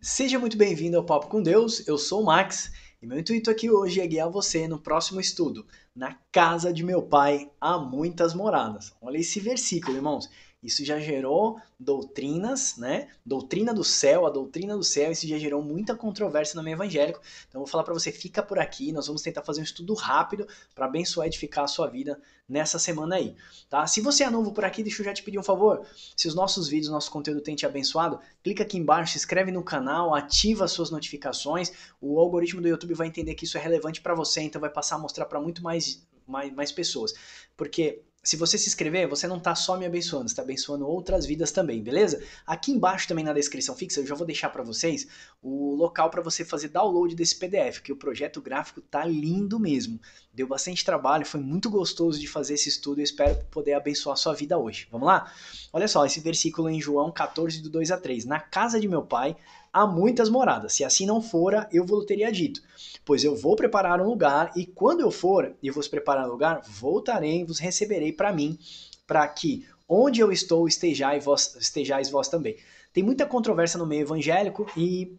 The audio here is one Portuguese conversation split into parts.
Seja muito bem-vindo ao Papo com Deus, eu sou o Max e meu intuito aqui hoje é guiar você no próximo estudo. Na casa de meu pai há muitas moradas. Olha esse versículo, irmãos. Isso já gerou doutrinas, né? Doutrina do céu, a doutrina do céu, isso já gerou muita controvérsia no meio evangélico. Então eu vou falar para você, fica por aqui, nós vamos tentar fazer um estudo rápido para abençoar e edificar a sua vida nessa semana aí, tá? Se você é novo por aqui, deixa eu já te pedir um favor. Se os nossos vídeos, nosso conteúdo tem te abençoado, clica aqui embaixo, se inscreve no canal, ativa as suas notificações. O algoritmo do YouTube vai entender que isso é relevante para você, então vai passar a mostrar para muito mais, mais, mais pessoas. Porque se você se inscrever, você não está só me abençoando, está abençoando outras vidas também, beleza? Aqui embaixo também na descrição fixa, eu já vou deixar para vocês o local para você fazer download desse PDF, que o projeto gráfico tá lindo mesmo. Deu bastante trabalho, foi muito gostoso de fazer esse estudo e espero poder abençoar a sua vida hoje. Vamos lá? Olha só, esse versículo em João 14, do 2 a 3. Na casa de meu pai há muitas moradas. Se assim não fora, eu vos teria dito. Pois eu vou preparar um lugar, e quando eu for e vos preparar um lugar, voltarei e vos receberei para mim, para que onde eu estou estejais vós, estejais vós também. Tem muita controvérsia no meio evangélico e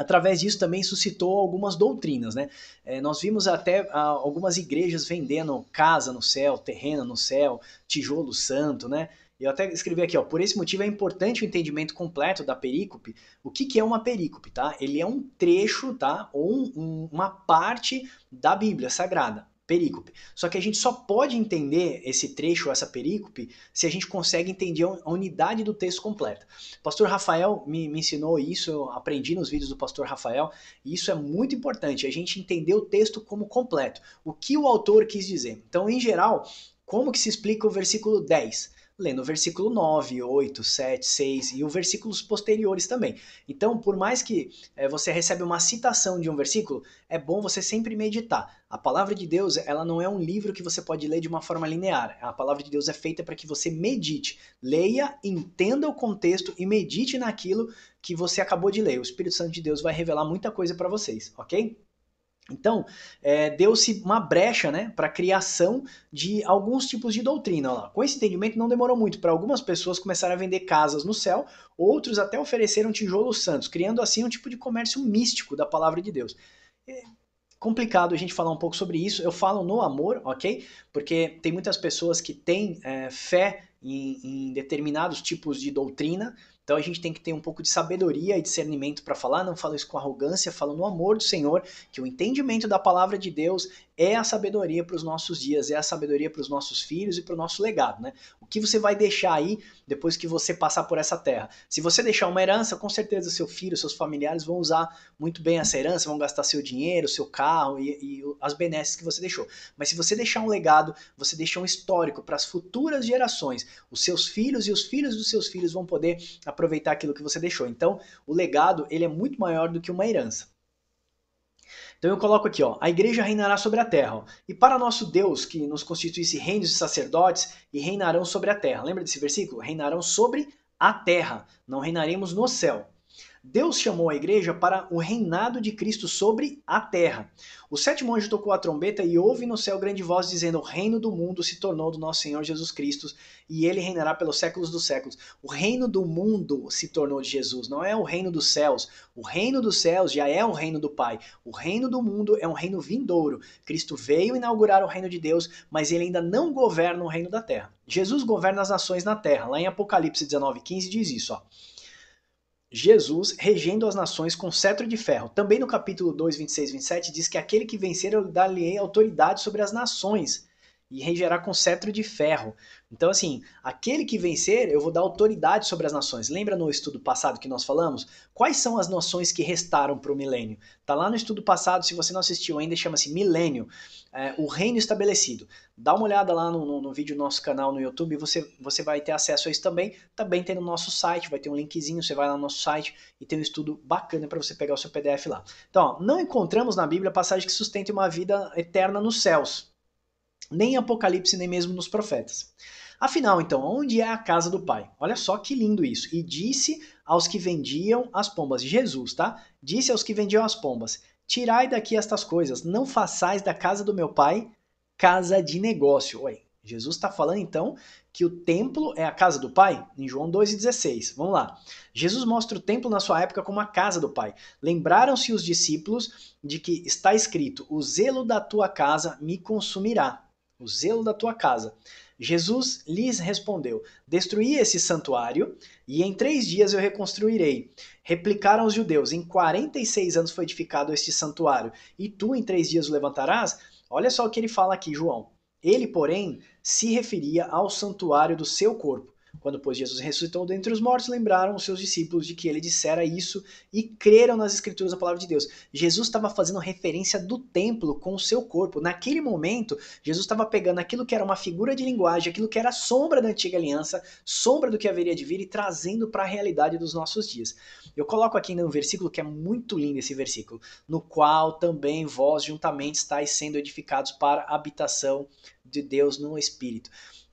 através disso também suscitou algumas doutrinas, né? É, nós vimos até ah, algumas igrejas vendendo casa no céu, terreno no céu, tijolo santo, né? Eu até escrevi aqui, ó, por esse motivo é importante o entendimento completo da perícope. O que, que é uma perícope, tá? Ele é um trecho, tá? Ou um, uma parte da Bíblia Sagrada, perícope. Só que a gente só pode entender esse trecho, essa perícope, se a gente consegue entender a unidade do texto completo. O pastor Rafael me, me ensinou isso, eu aprendi nos vídeos do pastor Rafael, e isso é muito importante, a gente entender o texto como completo. O que o autor quis dizer. Então, em geral, como que se explica o versículo 10? Lendo o versículo 9, 8, 7, 6 e os versículos posteriores também. Então, por mais que é, você recebe uma citação de um versículo, é bom você sempre meditar. A palavra de Deus, ela não é um livro que você pode ler de uma forma linear. A palavra de Deus é feita para que você medite, leia, entenda o contexto e medite naquilo que você acabou de ler. O Espírito Santo de Deus vai revelar muita coisa para vocês, ok? Então, é, deu-se uma brecha né, para a criação de alguns tipos de doutrina. Lá. Com esse entendimento, não demorou muito para algumas pessoas começarem a vender casas no céu, outros até ofereceram tijolos santos, criando assim um tipo de comércio místico da palavra de Deus. É complicado a gente falar um pouco sobre isso. Eu falo no amor, ok? Porque tem muitas pessoas que têm é, fé em, em determinados tipos de doutrina, então a gente tem que ter um pouco de sabedoria e discernimento para falar, não falo isso com arrogância, falo no amor do Senhor, que o entendimento da palavra de Deus é a sabedoria para os nossos dias, é a sabedoria para os nossos filhos e para o nosso legado, né? O que você vai deixar aí depois que você passar por essa terra? Se você deixar uma herança, com certeza seu filho, seus familiares vão usar muito bem essa herança, vão gastar seu dinheiro, seu carro e, e as benesses que você deixou. Mas se você deixar um legado, você deixa um histórico para as futuras gerações. Os seus filhos e os filhos dos seus filhos vão poder aproveitar aquilo que você deixou. Então, o legado ele é muito maior do que uma herança. Então eu coloco aqui, ó, a igreja reinará sobre a terra. Ó, e para nosso Deus, que nos constituísse reinos de sacerdotes, e reinarão sobre a terra. Lembra desse versículo? Reinarão sobre a terra, não reinaremos no céu. Deus chamou a igreja para o reinado de Cristo sobre a terra. O sétimo anjo tocou a trombeta e houve no céu grande voz dizendo: O reino do mundo se tornou do nosso Senhor Jesus Cristo e ele reinará pelos séculos dos séculos. O reino do mundo se tornou de Jesus, não é o reino dos céus. O reino dos céus já é o reino do Pai. O reino do mundo é um reino vindouro. Cristo veio inaugurar o reino de Deus, mas ele ainda não governa o reino da terra. Jesus governa as nações na terra. Lá em Apocalipse 19:15 diz isso, ó. Jesus regendo as nações com cetro de ferro. Também no capítulo 2, 26 27 diz que aquele que vencer eu dar-lhe autoridade sobre as nações e regerá com cetro de ferro. Então, assim, aquele que vencer, eu vou dar autoridade sobre as nações. Lembra no estudo passado que nós falamos? Quais são as nações que restaram para o milênio? Tá lá no estudo passado, se você não assistiu ainda, chama-se Milênio, é, o reino estabelecido. Dá uma olhada lá no, no, no, vídeo do nosso canal no YouTube, você, você vai ter acesso a isso também. Também tem no nosso site, vai ter um linkzinho, você vai lá no nosso site e tem um estudo bacana para você pegar o seu PDF lá. Então, ó, não encontramos na Bíblia passagem que sustente uma vida eterna nos céus nem em Apocalipse, nem mesmo nos profetas. Afinal, então, onde é a casa do Pai? Olha só que lindo isso. E disse aos que vendiam as pombas, Jesus, tá? Disse aos que vendiam as pombas: Tirai daqui estas coisas, não façais da casa do meu Pai casa de negócio. Oi, Jesus está falando então que o templo é a casa do Pai, em João 2,16. Vamos lá. Jesus mostra o templo na sua época como a casa do Pai. Lembraram-se os discípulos de que está escrito: O zelo da tua casa me consumirá. O zelo da tua casa. Jesus lhes respondeu: Destruí esse santuário e em três dias eu reconstruirei. Replicaram os judeus: Em 46 anos foi edificado este santuário, e tu em três dias o levantarás? Olha só o que ele fala aqui, João. Ele, porém, se referia ao santuário do seu corpo. Quando, pois, Jesus ressuscitou dentre os mortos, lembraram os seus discípulos de que ele dissera isso e creram nas escrituras da palavra de Deus. Jesus estava fazendo referência do templo com o seu corpo. Naquele momento, Jesus estava pegando aquilo que era uma figura de linguagem, aquilo que era sombra da antiga aliança, sombra do que haveria de vir e trazendo para a realidade dos nossos dias. Eu coloco aqui no versículo que é muito lindo esse versículo, no qual também vós juntamente estáis sendo edificados para a habitação de Deus no Espírito.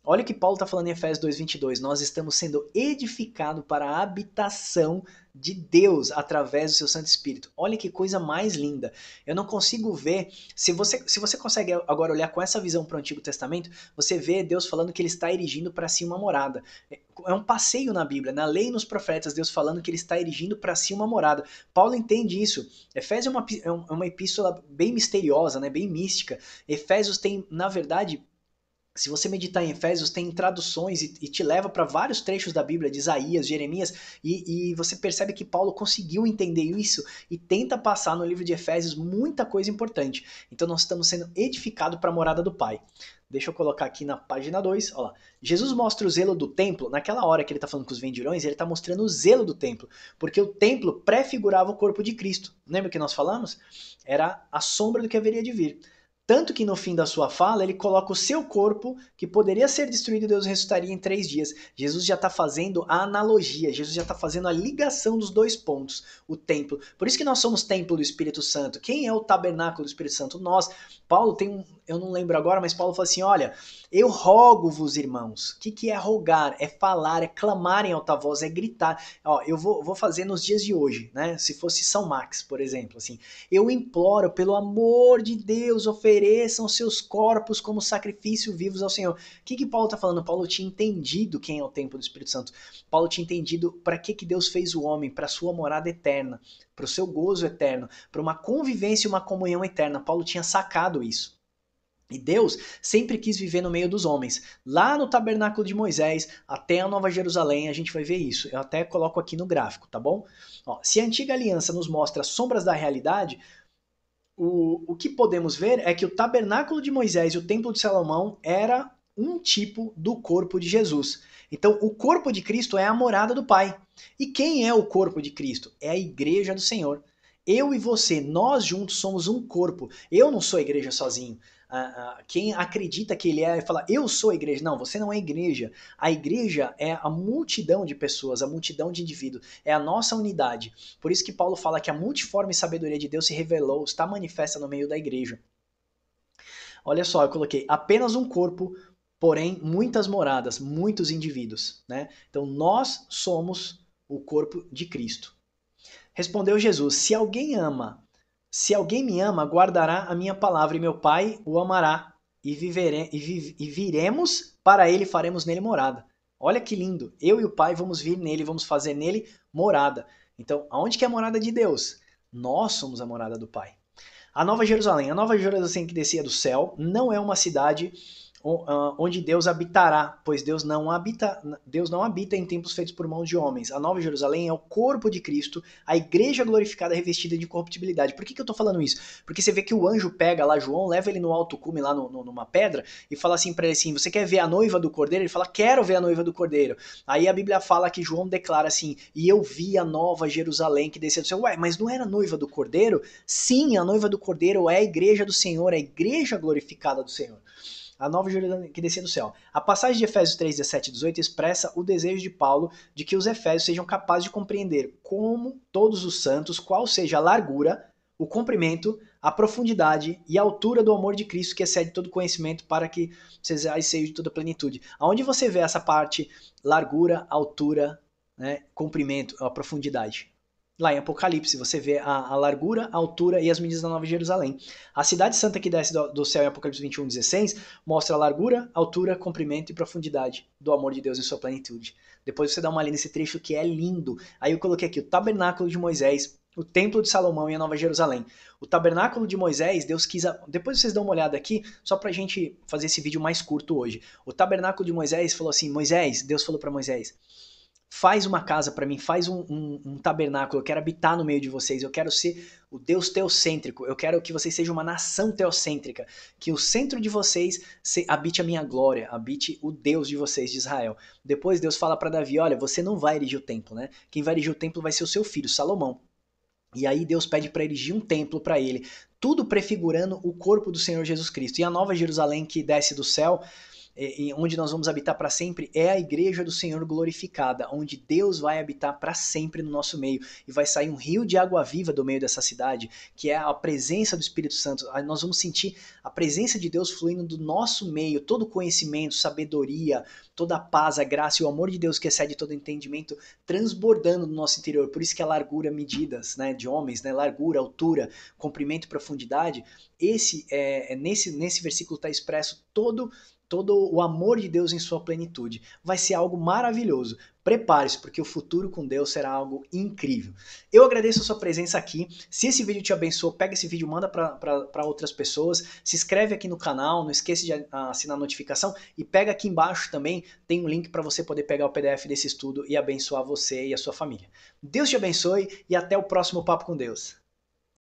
Olha o que Paulo está falando em Efésios 2,22. Nós estamos sendo edificados para a habitação de Deus através do seu Santo Espírito. Olha que coisa mais linda. Eu não consigo ver. Se você, se você consegue agora olhar com essa visão para o Antigo Testamento, você vê Deus falando que ele está erigindo para si uma morada. É um passeio na Bíblia, na lei e nos profetas, Deus falando que ele está erigindo para si uma morada. Paulo entende isso. Efésios é uma, é uma epístola bem misteriosa, né, bem mística. Efésios tem, na verdade, se você meditar em Efésios, tem traduções e, e te leva para vários trechos da Bíblia, de Isaías, Jeremias, e, e, você percebe que Paulo conseguiu entender isso e tenta passar no livro de Efésios muita coisa importante. Então nós estamos sendo edificados para a morada do Pai. Deixa eu colocar aqui na página 2, olha lá. Jesus mostra o zelo do templo, naquela hora que ele está falando com os vendilhões, ele está mostrando o zelo do templo, porque o templo prefigurava o corpo de Cristo. Lembra que nós falamos? Era a sombra do que haveria de vir. Tanto que no fim da sua fala, ele coloca o seu corpo, que poderia ser destruído Deus ressuscitaria em três dias. Jesus já está fazendo a analogia, Jesus já está fazendo a ligação dos dois pontos, o templo. Por isso que nós somos templo do Espírito Santo. Quem é o tabernáculo do Espírito Santo? Nós. Paulo tem um, eu não lembro agora, mas Paulo fala assim: olha, eu rogo-vos, irmãos. O que, que é rogar? É falar, é clamar em alta voz, é gritar. Ó, eu vou, vou fazer nos dias de hoje, né? Se fosse São Max, por exemplo, assim. Eu imploro, pelo amor de Deus, ofereçam seus corpos como sacrifício vivos ao Senhor. O que, que Paulo está falando? Paulo tinha entendido quem é o templo do Espírito Santo. Paulo tinha entendido para que, que Deus fez o homem, para sua morada eterna, para o seu gozo eterno, para uma convivência e uma comunhão eterna. Paulo tinha sacado isso. E Deus sempre quis viver no meio dos homens. Lá no tabernáculo de Moisés, até a Nova Jerusalém, a gente vai ver isso. Eu até coloco aqui no gráfico, tá bom? Ó, se a antiga aliança nos mostra sombras da realidade, o, o que podemos ver é que o tabernáculo de Moisés e o templo de Salomão era um tipo do corpo de Jesus. Então, o corpo de Cristo é a morada do Pai. E quem é o corpo de Cristo? É a igreja do Senhor. Eu e você, nós juntos somos um corpo. Eu não sou igreja sozinho quem acredita que ele é, fala, eu sou a igreja. Não, você não é a igreja. A igreja é a multidão de pessoas, a multidão de indivíduos, é a nossa unidade. Por isso que Paulo fala que a multiforme sabedoria de Deus se revelou, está manifesta no meio da igreja. Olha só, eu coloquei apenas um corpo, porém muitas moradas, muitos indivíduos. Né? Então nós somos o corpo de Cristo. Respondeu Jesus: Se alguém ama se alguém me ama, guardará a minha palavra, e meu Pai o amará, e, vivere, e, vi, e viremos para ele, faremos nele morada. Olha que lindo! Eu e o Pai vamos vir nele, vamos fazer nele morada. Então, aonde que é a morada de Deus? Nós somos a morada do Pai. A Nova Jerusalém. A Nova Jerusalém que descia do céu não é uma cidade onde Deus habitará, pois Deus não habita, Deus não habita em templos feitos por mãos de homens. A Nova Jerusalém é o corpo de Cristo, a igreja glorificada revestida de corruptibilidade. Por que, que eu estou falando isso? Porque você vê que o anjo pega lá João, leva ele no alto cume lá no, no, numa pedra e fala assim para ele assim: "Você quer ver a noiva do Cordeiro?" Ele fala: "Quero ver a noiva do Cordeiro". Aí a Bíblia fala que João declara assim: "E eu vi a Nova Jerusalém que descia do céu". Ué, mas não era a noiva do Cordeiro? Sim, a noiva do Cordeiro é a igreja do Senhor, é a igreja glorificada do Senhor a nova Jerusalém que descia do céu. A passagem de Efésios 3, 17 e 18 expressa o desejo de Paulo de que os efésios sejam capazes de compreender como todos os santos, qual seja a largura, o comprimento, a profundidade e a altura do amor de Cristo que excede todo conhecimento para que sejais sejam de toda plenitude. Aonde você vê essa parte largura, altura, né, comprimento, a profundidade? Lá em Apocalipse. Você vê a, a, largura, a altura e as medidas da Nova Jerusalém. A cidade santa que desce do, do céu em Apocalipse 21, 16 mostra a largura, altura, comprimento e profundidade do amor de Deus em sua plenitude. Depois você dá uma olhada nesse trecho que é lindo. Aí eu coloquei aqui o tabernáculo de Moisés, o templo de Salomão e a Nova Jerusalém. O tabernáculo de Moisés, Deus quis. A... Depois vocês dão uma olhada aqui, só pra gente fazer esse vídeo mais curto hoje. O tabernáculo de Moisés falou assim: Moisés, Deus falou para Moisés faz uma casa para mim, faz um, um, um, tabernáculo, eu quero habitar no meio de vocês, eu quero ser o Deus teocêntrico, eu quero que vocês sejam uma nação teocêntrica, que o centro de vocês se, habite a minha glória, habite o Deus de vocês, de Israel. Depois Deus fala para Davi, olha, você não vai erigir o templo, né? Quem vai erigir o templo vai ser o seu filho, Salomão. E aí Deus pede para erigir um templo para ele, tudo prefigurando o corpo do Senhor Jesus Cristo. E a nova Jerusalém que desce do céu onde nós vamos habitar para sempre é a igreja do Senhor glorificada, onde Deus vai habitar para sempre no nosso meio e vai sair um rio de água viva do meio dessa cidade, que é a presença do Espírito Santo. Nós vamos sentir a presença de Deus fluindo do nosso meio, todo conhecimento, sabedoria, toda a paz, a graça e o amor de Deus que excede todo entendimento transbordando no nosso interior. Por isso que a largura, medidas, né, de homens, né, largura, altura, comprimento profundidade, esse é, é nesse nesse versículo está expresso todo todo o amor de Deus em sua plenitude. Vai ser algo maravilhoso. Prepare-se, porque o futuro com Deus será algo incrível. Eu agradeço a sua presença aqui. Se esse vídeo te abençoou, pega esse vídeo, manda para outras pessoas. Se inscreve aqui no canal, não esqueça de assinar a notificação e pega aqui embaixo também, tem um link para você poder pegar o PDF desse estudo e abençoar você e a sua família. Deus te abençoe e até o próximo Papo com Deus.